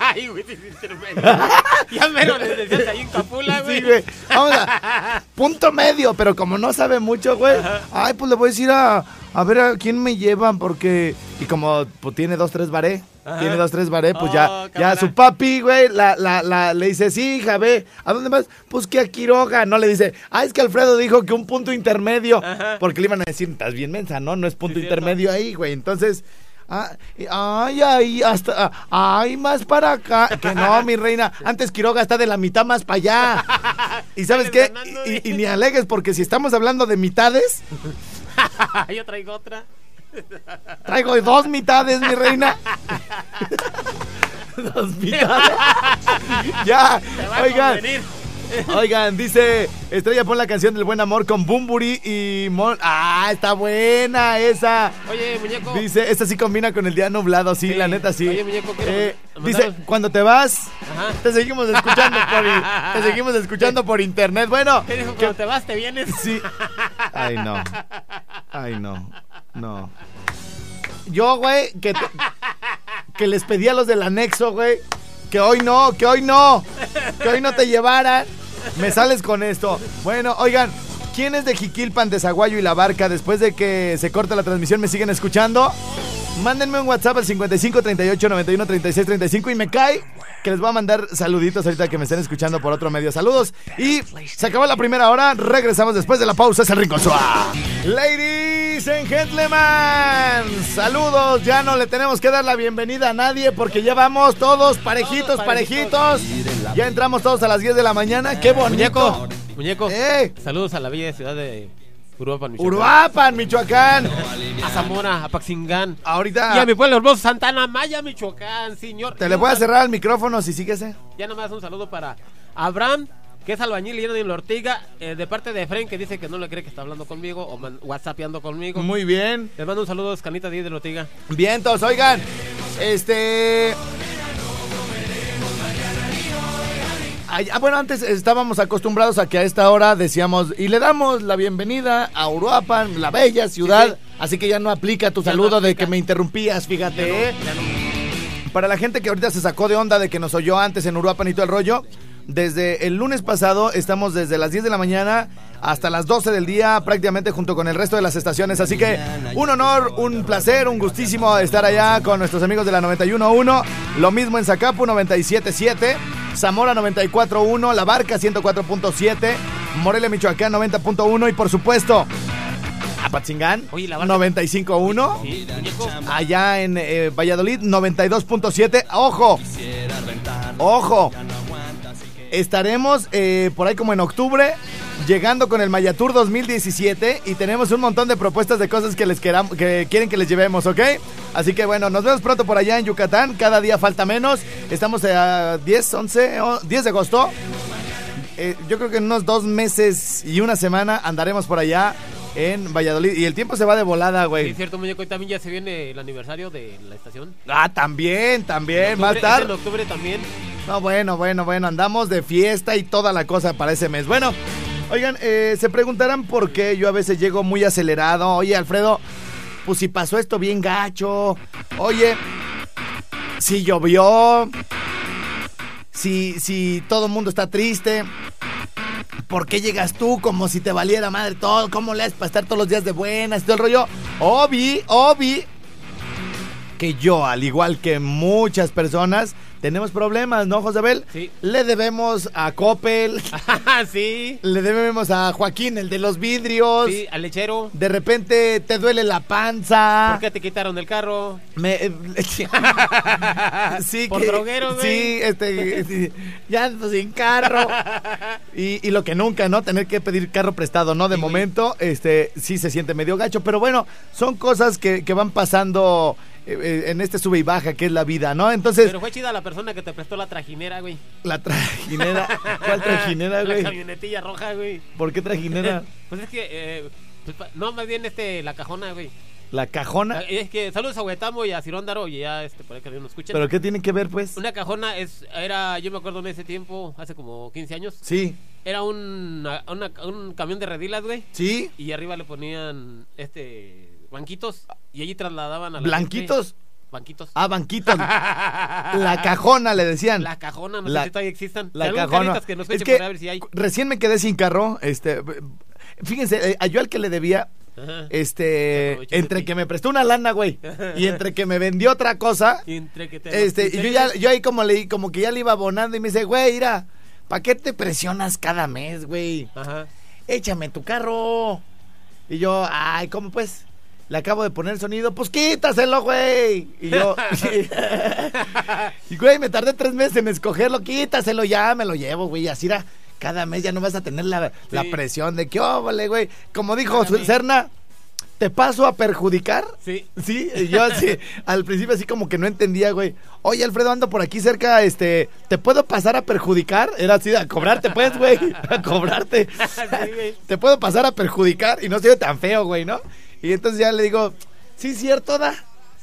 Ay, güey, tremendo. Ya menos les decías ahí en Capula, güey. Sí, güey. Vamos a. Punto medio, pero como no sabe mucho, güey. Ay, pues le voy a decir a, a ver a quién me llevan, porque. Y como pues, tiene dos, tres baré. Ajá. Tiene dos, tres baré, pues Oh, ya, ya cámara. su papi, güey, la, la, la, le dice, sí, hija, ve, ¿a dónde vas? Pues que a Quiroga, no le dice, ah, es que Alfredo dijo que un punto intermedio, Ajá. porque le iban a decir, estás bien mensa, ¿no? No es punto Sí, cierto. intermedio ahí, güey, entonces, ah, ay, ay, hasta, ay, más para acá, que no, mi reina, antes Quiroga está de la mitad más para allá, y ¿sabes qué? Y, y- ni alegues, porque si estamos hablando de mitades, Yo traigo otra. Traigo dos mitades, mi reina. dos mitades. ya, oigan. Oigan, dice Estrella, pon la canción del buen amor con Bumburi y Mon. Ah, está buena esa. Oye, muñeco. Dice, esta sí combina con el día nublado, sí, Sí. la neta sí. Oye, muñeco, Eh, dice, cuando te vas, Ajá. te seguimos escuchando por, te seguimos escuchando por internet. Bueno, ¿Qué dijo? que- Cuando te vas, te vienes. sí. Ay, no. Ay, no. No. Yo, güey, que, que les pedí a los del anexo, güey, que hoy no, que hoy no, que hoy no te llevaran. Me sales con esto. Bueno, oigan, ¿quién es de Jiquilpan, de Zaguayo y La Barca? Después de que se corte la transmisión, ¿me siguen escuchando? Mándenme un WhatsApp al 55 38 91 36 35 y me cae que les voy a mandar saluditos ahorita que me estén escuchando por otro medio. Saludos. Y se acabó la primera hora. Regresamos después de la pausa. Es el Rincón. Ladies and gentlemen, saludos. Ya no le tenemos que dar la bienvenida a nadie porque ya vamos todos parejitos, parejitos. Ya entramos todos a las 10 de la mañana. Qué bonito. Muñeco. Muñeco. ¡Eh! Saludos a la bella ciudad de Uruapan, Michoacán. Uruapan, Michoacán. A Zamora, a Paxingán. Ahorita Y a mi pueblo hermoso, Santana Maya, Michoacán, señor. te le voy a cerrar el micrófono si sigues. eh. Ya nomás un saludo para Abraham, que es albañil y en la Ortiga, eh, de parte de Efren, que dice que no le cree que está hablando conmigo o man- whatsappeando conmigo. Muy bien. Les mando un saludo a Escanita Díaz de la Ortiga. Bien, todos, oigan. Este. Ay, ah, bueno, antes estábamos acostumbrados a que a esta hora decíamos y le damos la bienvenida a Uruapan, la bella ciudad. Sí, sí. Así que ya no aplica tu Ya no saludo de que me interrumpías, fíjate. ¿eh? Ya no- Para la gente que ahorita se sacó de onda de que nos oyó antes en Uruapan y todo el rollo, desde el lunes pasado estamos desde las 10 de la mañana hasta las 12 del día prácticamente junto con el resto de las estaciones. Así que un honor, un placer, un gustísimo estar allá con nuestros amigos de la 91.1. Lo mismo en Zacapu 97.7, Zamora 94.1, La Barca 104.7, Morelia Michoacán 90.1 y por supuesto Apatzingán La Barca- 95.1. Sí, muñeco. Allá en eh, Valladolid, 92.7. ¡Ojo! ¡Ojo! Estaremos eh, por ahí como en octubre, llegando con el Mayatur 2017 y tenemos un montón de propuestas de cosas que les queramos, que quieren que les llevemos, ¿ok? Así que bueno, nos vemos pronto por allá en Yucatán. Cada día falta menos. Estamos a 10, 11, o 10 de agosto. Eh, yo creo que en unos dos meses y una semana andaremos por allá en Valladolid. Y el tiempo se va de volada, Sí, güey. es cierto, muñeco. Y también ya se viene el aniversario de la estación. Ah, también, también, Octubre- estar. es En octubre también. No, bueno, bueno, bueno, andamos de fiesta y toda la cosa para ese mes. Bueno, oigan, eh, se preguntarán por qué yo a veces llego muy acelerado. Oye, Alfredo, pues si pasó esto bien gacho. Oye, si llovió. Si, si todo el mundo está triste. ¿Por qué llegas tú como si te valiera madre todo? ¿Cómo le haces para estar todos los días de buenas y todo el rollo? Obi, Obi, que yo, al igual que muchas personas, tenemos problemas, ¿no, Josabel? Sí. Le debemos a Coppel, sí. le debemos a Joaquín, el de los vidrios. Sí, al lechero. De repente te duele la panza. ¿Por qué te quitaron el carro? Me, eh, sí, Por que- droguero, güey. Sí, este, sí, ya sin carro. Y, y lo que nunca, ¿no? Tener que pedir carro prestado, ¿no? De Sí, güey. momento, este, sí se siente medio gacho, pero bueno, son cosas que, que van pasando eh, eh, en este sube y baja que es la vida, ¿no? Entonces, Pero fue chida la persona que te prestó la trajinera, güey. la trajinera, ¿cuál trajinera, La güey? camionetilla roja, güey. ¿Por qué trajinera? Pues es que, eh, pues, no, más bien este, la cajona, güey. La cajona. Eh, Es que saludos a Huetamo y a Ciróndaro y ya, este, por ahí que no escuchen. ¿Pero qué tiene que ver, pues? Una cajona es, era, yo me acuerdo de ese tiempo, hace como 15 años, Sí, era un, una- un camión de redilas, güey. sí. Y arriba le ponían, este, banquitos y allí trasladaban a la ¿Blanquitos? gente. Banquitos. Ah, banquitos. La cajona le decían. La cajona, no La- sé si todavía existan. La cajona. que nos es que ver si hay. recién me quedé sin carro. Este, fíjense, eh, yo al que le debía, Ajá. Este, entre que me prestó una lana, güey, y entre que me vendió otra cosa, Y entre que te este, y yo ya, yo ahí como le, como que ya le iba abonando y me dice, güey, mira, ¿para qué te presionas cada mes, güey? Ajá. Échame tu carro. Y yo, ay, ¿cómo pues? Le acabo de poner el sonido, pues quítaselo, güey. Y yo, y güey, me tardé tres meses en escogerlo, quítaselo, ya me lo llevo, güey. Así era, cada mes ya no vas a tener la, la presión de que, oh, vale, güey. Como dijo. Serna, ¿te paso a perjudicar? Sí. Sí, y yo así, al principio así como que no entendía, güey. Oye, Alfredo, ando por aquí cerca, este, ¿te puedo pasar a perjudicar? Era así, a cobrarte, pues, güey, a cobrarte. Sí, güey. ¿Te puedo pasar a perjudicar? Y no se ve tan feo, güey, ¿no? Y entonces ya le digo, sí, cierto, da.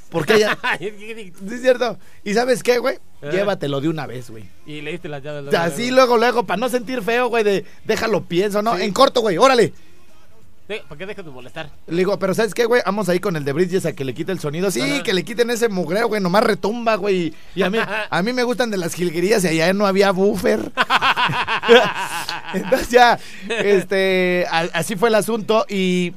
Porque ya, sí, es cierto. ¿Y sabes qué, güey? Eh. Llévatelo de una vez, güey. y le diste las llaves. O sea, Así luego, luego, para no sentir feo, güey, de déjalo pienso, ¿no? En corto, güey, órale. ¿Para qué dejas de molestar? Le digo, pero ¿sabes qué, güey? Vamos ahí con el de Bridges a que le quite el sonido. Sí, Ajá. que le quiten ese mugreo, güey. Nomás retumba, güey. Y a mí, a mí me gustan de las jilguerías y allá no había buffer. Entonces ya, este, a- así fue el asunto y...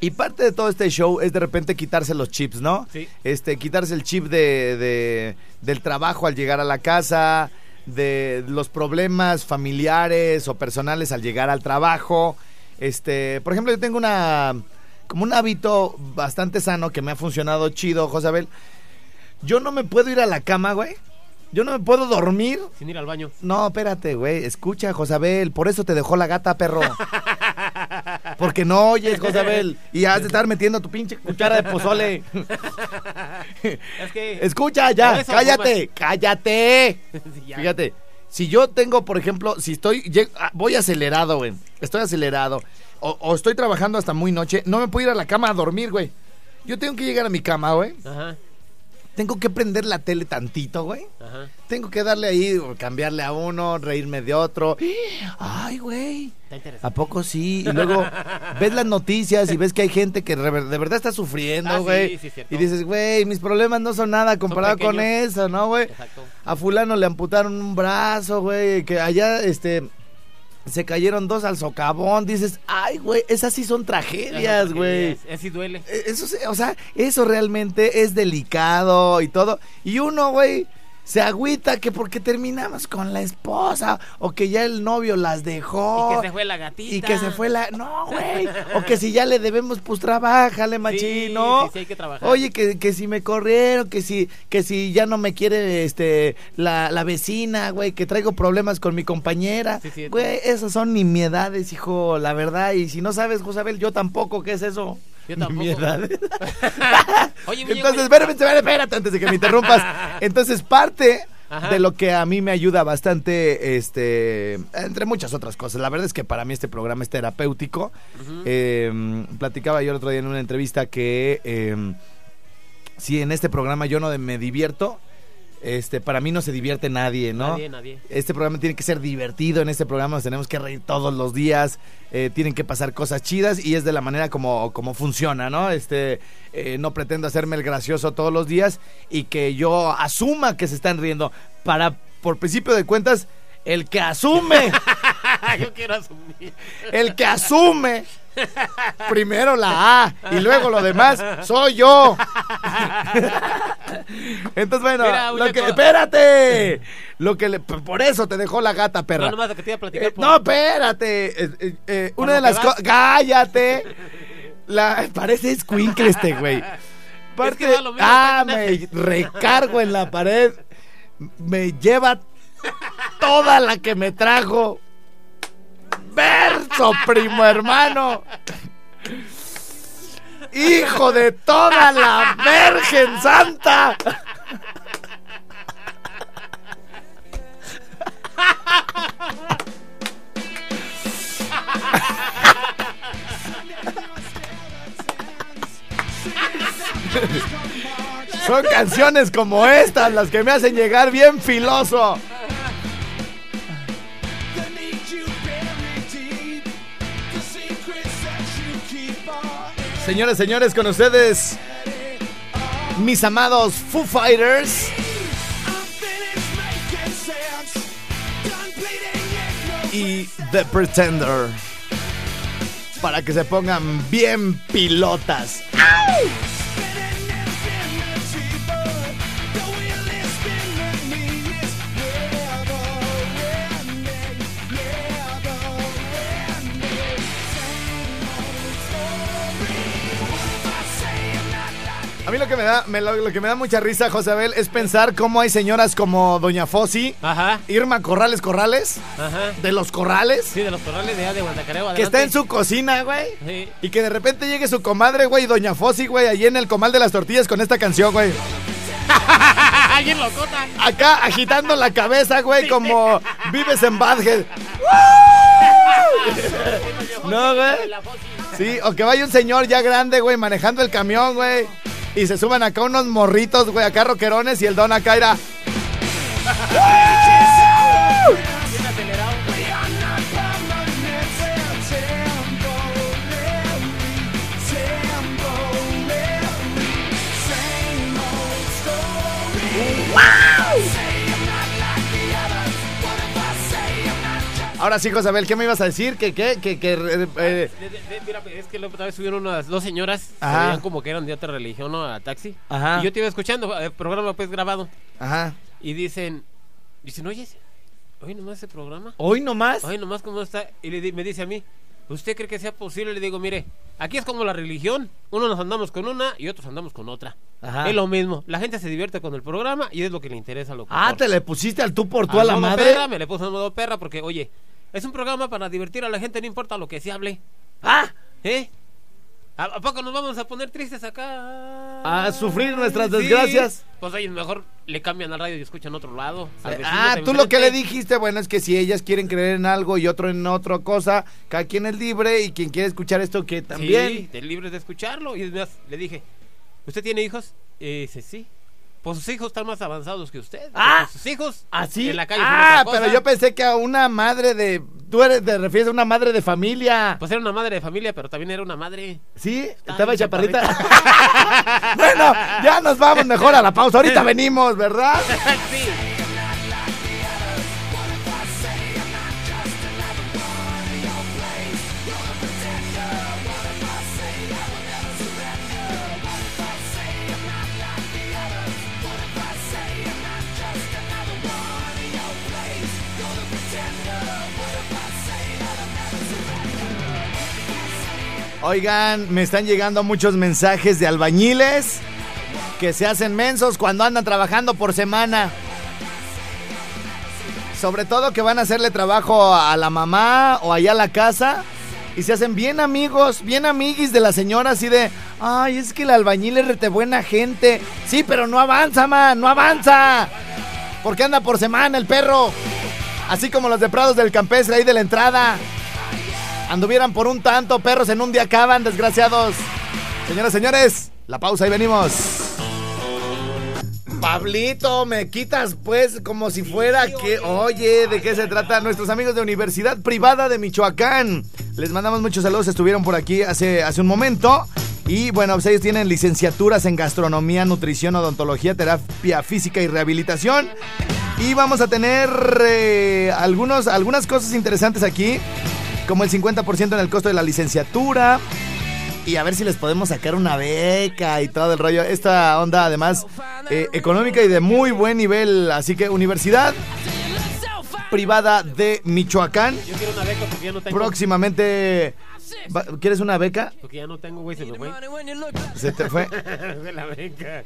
Y parte de todo este show es de repente quitarse los chips, ¿no? Sí. Este, quitarse el chip de, de- del trabajo al llegar a la casa, de los problemas familiares o personales al llegar al trabajo. Este, por ejemplo, yo tengo una como un hábito bastante sano que me ha funcionado chido, Josabel. Yo no me puedo ir a la cama, güey. Yo no me puedo dormir. Sin ir al baño. No, espérate, güey. Escucha, Josabel. Por eso te dejó la gata, perro. Porque no oyes, Josabel. Y has de estar metiendo tu pinche cuchara de pozole. Es que. Escucha ya, eso, cállate, cállate. Sí, ya. Fíjate, si yo tengo, por ejemplo, si estoy, ah, voy acelerado, güey, estoy acelerado, o, o estoy trabajando hasta muy noche, no me puedo ir a la cama a dormir, güey. Yo tengo que llegar a mi cama, güey. Ajá, Tengo que prender la tele tantito, güey. ajá. Tengo que darle ahí, cambiarle a uno, reírme de otro. Ay, güey. Está interesante. ¿A poco sí? Y luego ves las noticias y ves que hay gente que de ver- de verdad está Ah, sufriendo, sí, güey. sí, cierto. y dices, güey, mis problemas no son nada comparado con pequeños. eso, ¿no, güey? Exacto. A fulano le amputaron un brazo, güey, que allá, este, se cayeron dos al socavón. Dices, ay, güey, esas sí son tragedias, güey. Así duele. Eh, Eso, o sea, eso realmente es delicado y todo. Y uno, güey, se agüita que porque terminamos con la esposa o que ya el novio las dejó. Y que se fue la gatita. Y que se fue la... No, güey. O que si ya le debemos, pues trabájale, machín, Sí, ¿no? sí, sí, hay que trabajar. Oye, que, que si me corrieron, que si, que si ya no me quiere este, la, la vecina, güey, que traigo problemas con mi compañera. Güey, esas son nimiedades, hijo, la verdad. Y si no sabes, Josabel, yo tampoco, ¿qué es eso? Yo tampoco. Oye, muñeco, Entonces, espérame, espérame, espérate antes de que me interrumpas. Entonces, parte Ajá. de lo que a mí me ayuda bastante, este, entre muchas otras cosas. La verdad es que para mí este programa es terapéutico. Eh, platicaba yo el otro día en una entrevista que eh, si en este programa yo no me divierto, este, para mí no se divierte nadie, ¿no? Nadie, nadie. Este programa tiene que ser divertido, en este programa nos tenemos que reír todos los días, eh, tienen que pasar cosas chidas y es de la manera como, como funciona, ¿no? Este, eh, no pretendo hacerme el gracioso todos los días y que yo asuma que se están riendo. Para, por principio de cuentas, el que asume, Yo quiero asumir. el que asume, primero la A y luego lo demás, soy yo. Entonces, bueno, Mira, lo que, espérate, lo que le, por eso te dejó la gata, perra. No, nomás lo que te iba a platicar. Eh, por- no, espérate. Eh, eh, eh, una de que las cosas. ¡Cállate! La, parece escuincle este, güey. Parte- lo mismo, ah, me recargo en la pared. Me lleva toda la que me trajo. Verso, primo hermano. Hijo de toda la Virgen Santa. Son canciones como estas las que me hacen llegar bien filoso. Señores, señores, con ustedes, mis amados Foo Fighters y The Pretender. Para que se pongan bien pilotas. A mí lo que me da, me- lo, lo que me da mucha risa, José Abel, es pensar cómo hay señoras como Doña Fossi, Ajá, Irma Corrales Corrales, ajá. de los Corrales, Sí, de los corrales de allá de Guantacareo. que está en su cocina, güey. Sí. Y que de repente llegue su comadre, güey, Doña Fossi, güey, allí en el comal de las tortillas con esta canción, güey. Alguien lo cota. Acá agitando la cabeza, güey, como vives en Badhead. No, güey. Sí, o que vaya un señor ya grande, güey, manejando el camión, güey. Y se suban acá unos morritos, güey, acá roquerones y el don acá. Ahora sí, Josabel, ¿qué me ibas a decir? ¿Que qué? Que, que, eh, eh, de- mira, es que la otra vez subieron unas dos señoras Ajá. veían como que eran de otra religión, ¿no? A taxi. Ajá. Y yo te iba escuchando, el programa pues grabado. Ajá. Y dicen, dicen, oye, oye nomás ese programa. ¿Hoy nomás? Oye nomás cómo está. Y le me dice a mí, ¿usted cree que sea posible? Le digo, mire, aquí es como la religión. Uno nos andamos con una y otros andamos con otra. Ajá. Es lo mismo. La gente se divierte con el programa y es lo que le interesa a lo Ah, te le pusiste al tú por tú a la madre. Perra, me le puse en modo perra porque, oye, es un programa para divertir a la gente, no importa lo que se hable. Ah, ¿Eh? ¿A, poco nos vamos a poner tristes acá? A sufrir nuestras Sí. desgracias. Pues oye, mejor le cambian al radio y escuchan otro lado. Ah, tú lo que le dijiste, bueno, es que si ellas quieren creer en algo y otro en otra cosa, cada quien es libre y quien quiere escuchar esto que también. Sí, te libres de escucharlo. Y además le dije, ¿usted tiene hijos? Y dice, sí. Pues sus hijos están más avanzados que usted. Ah, sus hijos Así. en la calle ah, pero yo pensé que a una madre de. Tú eres, te refieres a una madre de familia. Pues era una madre de familia, pero también era una madre. ¿Sí? ¿Estaba bien chaparrita? bueno, ya nos vamos mejor a la pausa. Ahorita venimos, ¿verdad? sí. Oigan, me están llegando muchos mensajes de albañiles que se hacen mensos cuando andan trabajando por semana. Sobre todo que van a hacerle trabajo a la mamá o allá a la casa y se hacen bien amigos, bien amiguis de la señora así de, ay, es que el albañil es rete buena gente. Sí, pero no avanza, man, no avanza. Porque anda por semana el perro. Así como los de Prados del Campestre ahí de la entrada. Anduvieran por un tanto, perros en un día acaban, desgraciados. Señoras, señores, la pausa y venimos. Pablito, me quitas pues como si fuera que... Oye, ¿de qué se trata? Nuestros amigos de Universidad Privada de Michoacán. Les mandamos muchos saludos, estuvieron por aquí hace, hace un momento. Y bueno, pues ellos tienen licenciaturas en gastronomía, nutrición, odontología, terapia física y rehabilitación. Y vamos a tener eh, algunos, algunas cosas interesantes aquí, como el 50% en el costo de la licenciatura. Y a ver si les podemos sacar una beca y todo el rollo. Esta onda, además, eh, económica y de muy buen nivel. Así que, Universidad Privada de Michoacán. Yo quiero una beca porque ya no tengo. Próximamente. ¿Quieres una beca? Porque ya no tengo, güey, se me fue. Se te fue. De la beca.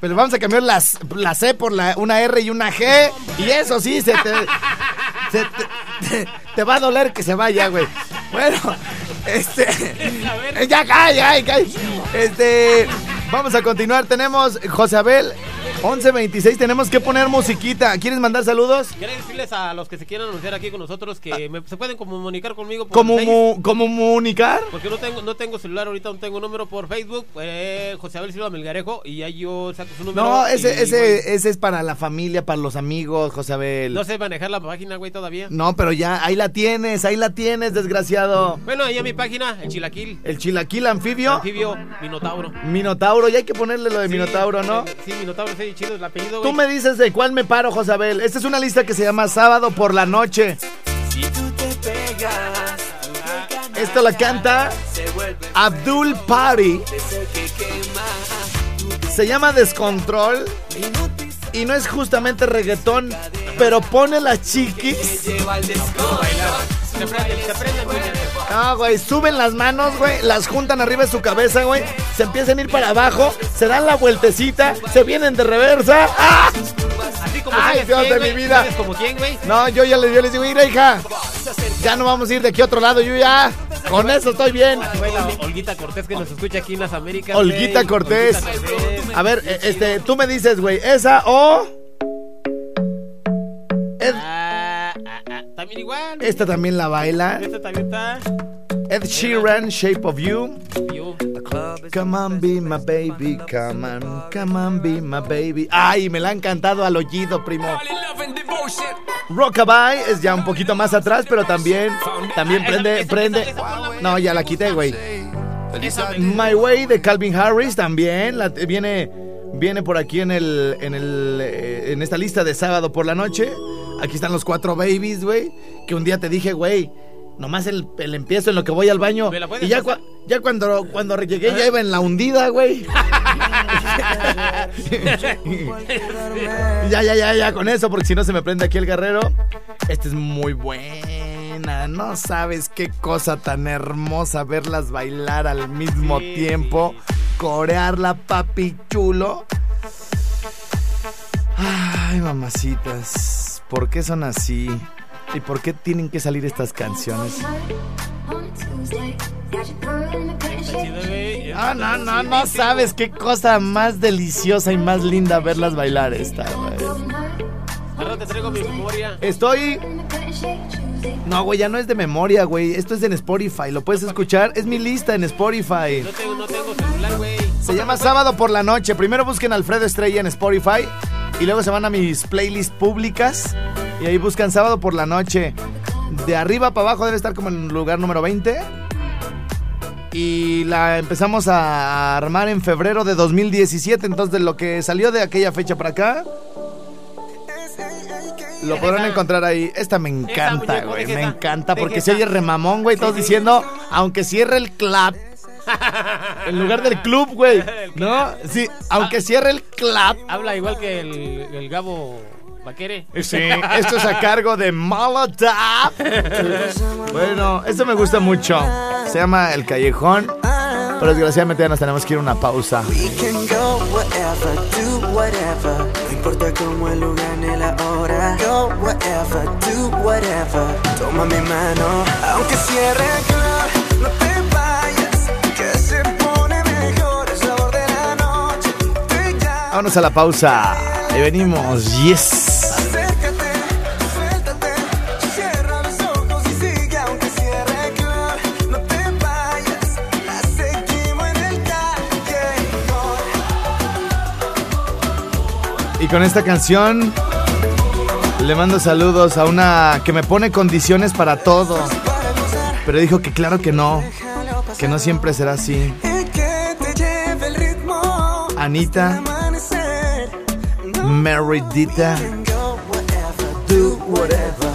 Pero vamos a cambiar las, la C por la, una R y una G. Y eso sí, se te, te va a doler que se vaya, güey. Bueno, este. Ya cae, ya cae. Este. Vamos a continuar. Tenemos José Abel. 11.26, tenemos que poner musiquita. ¿Quieres mandar saludos? Quiero decirles a los que se quieran anunciar aquí con nosotros que me- se pueden comunicar conmigo por ¿Cómo, mu- comunicar? Porque no tengo, no tengo celular ahorita, no tengo número por Facebook. Eh, José Abel Silva Melgarejo y ya yo saco su número. No, y, ese, ese, ese es para la familia, para los amigos, José Abel. No sé manejar la página, güey, todavía. No, pero ya, ahí la tienes, ahí la tienes, desgraciado. Bueno, ahí a mi página, el Chilaquil. El chilaquil anfibio. Anfibio, Minotauro. Minotauro, ya hay que ponerle lo de Sí, Minotauro, ¿no? Sí, Minotauro, sí, chido el apellido, Tú me dices de cuál me paro, Josabel. Esta es una lista que se llama Sábado por la Noche. Esto la canta Abdul Party. Se llama Descontrol. Y no es justamente reggaetón, pero pone las chiquis. Se prende, se prende muy bien. Ah, güey, suben las manos, güey, las juntan arriba de su cabeza, güey, se empiezan a ir para abajo, se dan la vueltecita, se vienen de reversa. ¡Ah! Así como Ay, Dios quién, de mi vida. ¿Sabes como quién? No, yo ya les, yo les digo, mira, hija, ya no vamos a ir de aquí a otro lado, yo ya, con eso estoy bien. Olguita Cortés que nos escucha aquí en las Américas. Olguita. Cortés. A ver, eh, este, tú me dices, güey, esa o... Ah, ah, ah, también igual. esta también la baila. Esta también está. Ed Sheeran, Shape of You. Yo. Come on, be my baby, come on, come on, be my baby. Ay, me la han cantado al oído, primo. Rockabye es ya un poquito más atrás, pero también, también prende, prende. No, ya la quité, güey. My Way de Calvin Harris también la, viene, viene por aquí en el, en el, eh, en esta lista de sábado por la noche. Aquí están los cuatro babies, güey. Que un día te dije, güey, nomás el, el empiezo en lo que voy al baño. ¿Me la puedes Y ya, ya cuando, cuando llegué ya iba en la hundida, güey. ya, ya, ya, ya, con eso, porque si no se me prende aquí el guerrero. Esta es muy buena. No sabes qué cosa tan hermosa verlas bailar al mismo Sí, tiempo. Corearla, papi chulo. Ay, mamacitas. ¿Por qué son así? ¿Y por qué tienen que salir estas canciones? Ah, no, no, no sabes qué cosa más deliciosa y más linda verlas bailar esta, güey. Te traigo mi memoria. Estoy. No, güey, ya no es de memoria, güey. Esto es en Spotify. Lo puedes escuchar. Es mi lista en Spotify. No tengo, no tengo celular, güey. Se llama Sábado por la Noche. Primero busquen Alfredo Estrella en Spotify. Y luego se van a mis playlists públicas. Y ahí buscan Sábado por la Noche. De arriba para abajo debe estar como en lugar número 20. Y la empezamos a armar en febrero de 2017. Entonces, lo que salió de aquella fecha para acá. Lo podrán encontrar ahí. Esta me encanta, güey. Me encanta porque se oye remamón, güey. Todos diciendo, aunque cierre el club. En lugar del club, güey. ¿No? Sí, aunque cierre el club. Habla igual que el, el Gabo Vaquere. Sí, esto es a cargo de Molotov. Bueno, esto me gusta mucho. Se llama El Callejón. Pero desgraciadamente ya nos tenemos que ir a una pausa. We can go wherever, do whatever. No importa cómo el lugar ni la hora. Go wherever, do whatever. Toma mi mano, aunque cierre el club, no te vayas. Que se pone mejor el sabor de la noche. Te llamo, Vámonos a la pausa. Ahí venimos. Yes. Y con esta canción le mando saludos a una que me pone condiciones para todo. Pero dijo que claro que no, que no siempre será así. Anita, wherever, do.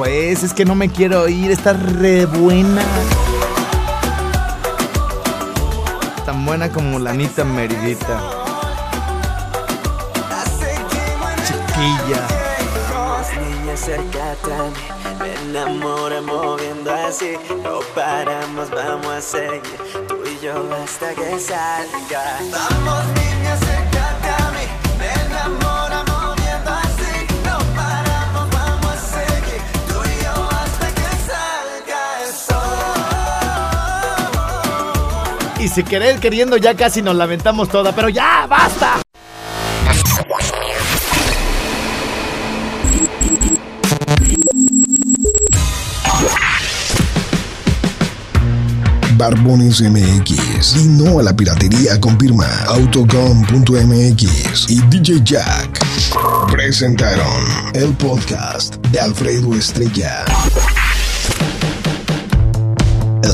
Pues, es que no me quiero ir, está re buena. Tan buena como la Anita Meridita, chiquilla. Me enamora moviendo así. No paramos, vamos a seguir. Tú y yo hasta que salga. Vamos, si querer queriendo ya casi nos lamentamos toda, pero ya, basta. Barbones MX y no a la piratería confirma Autocom.mx y DJ Jack presentaron el podcast de Alfredo Estrella.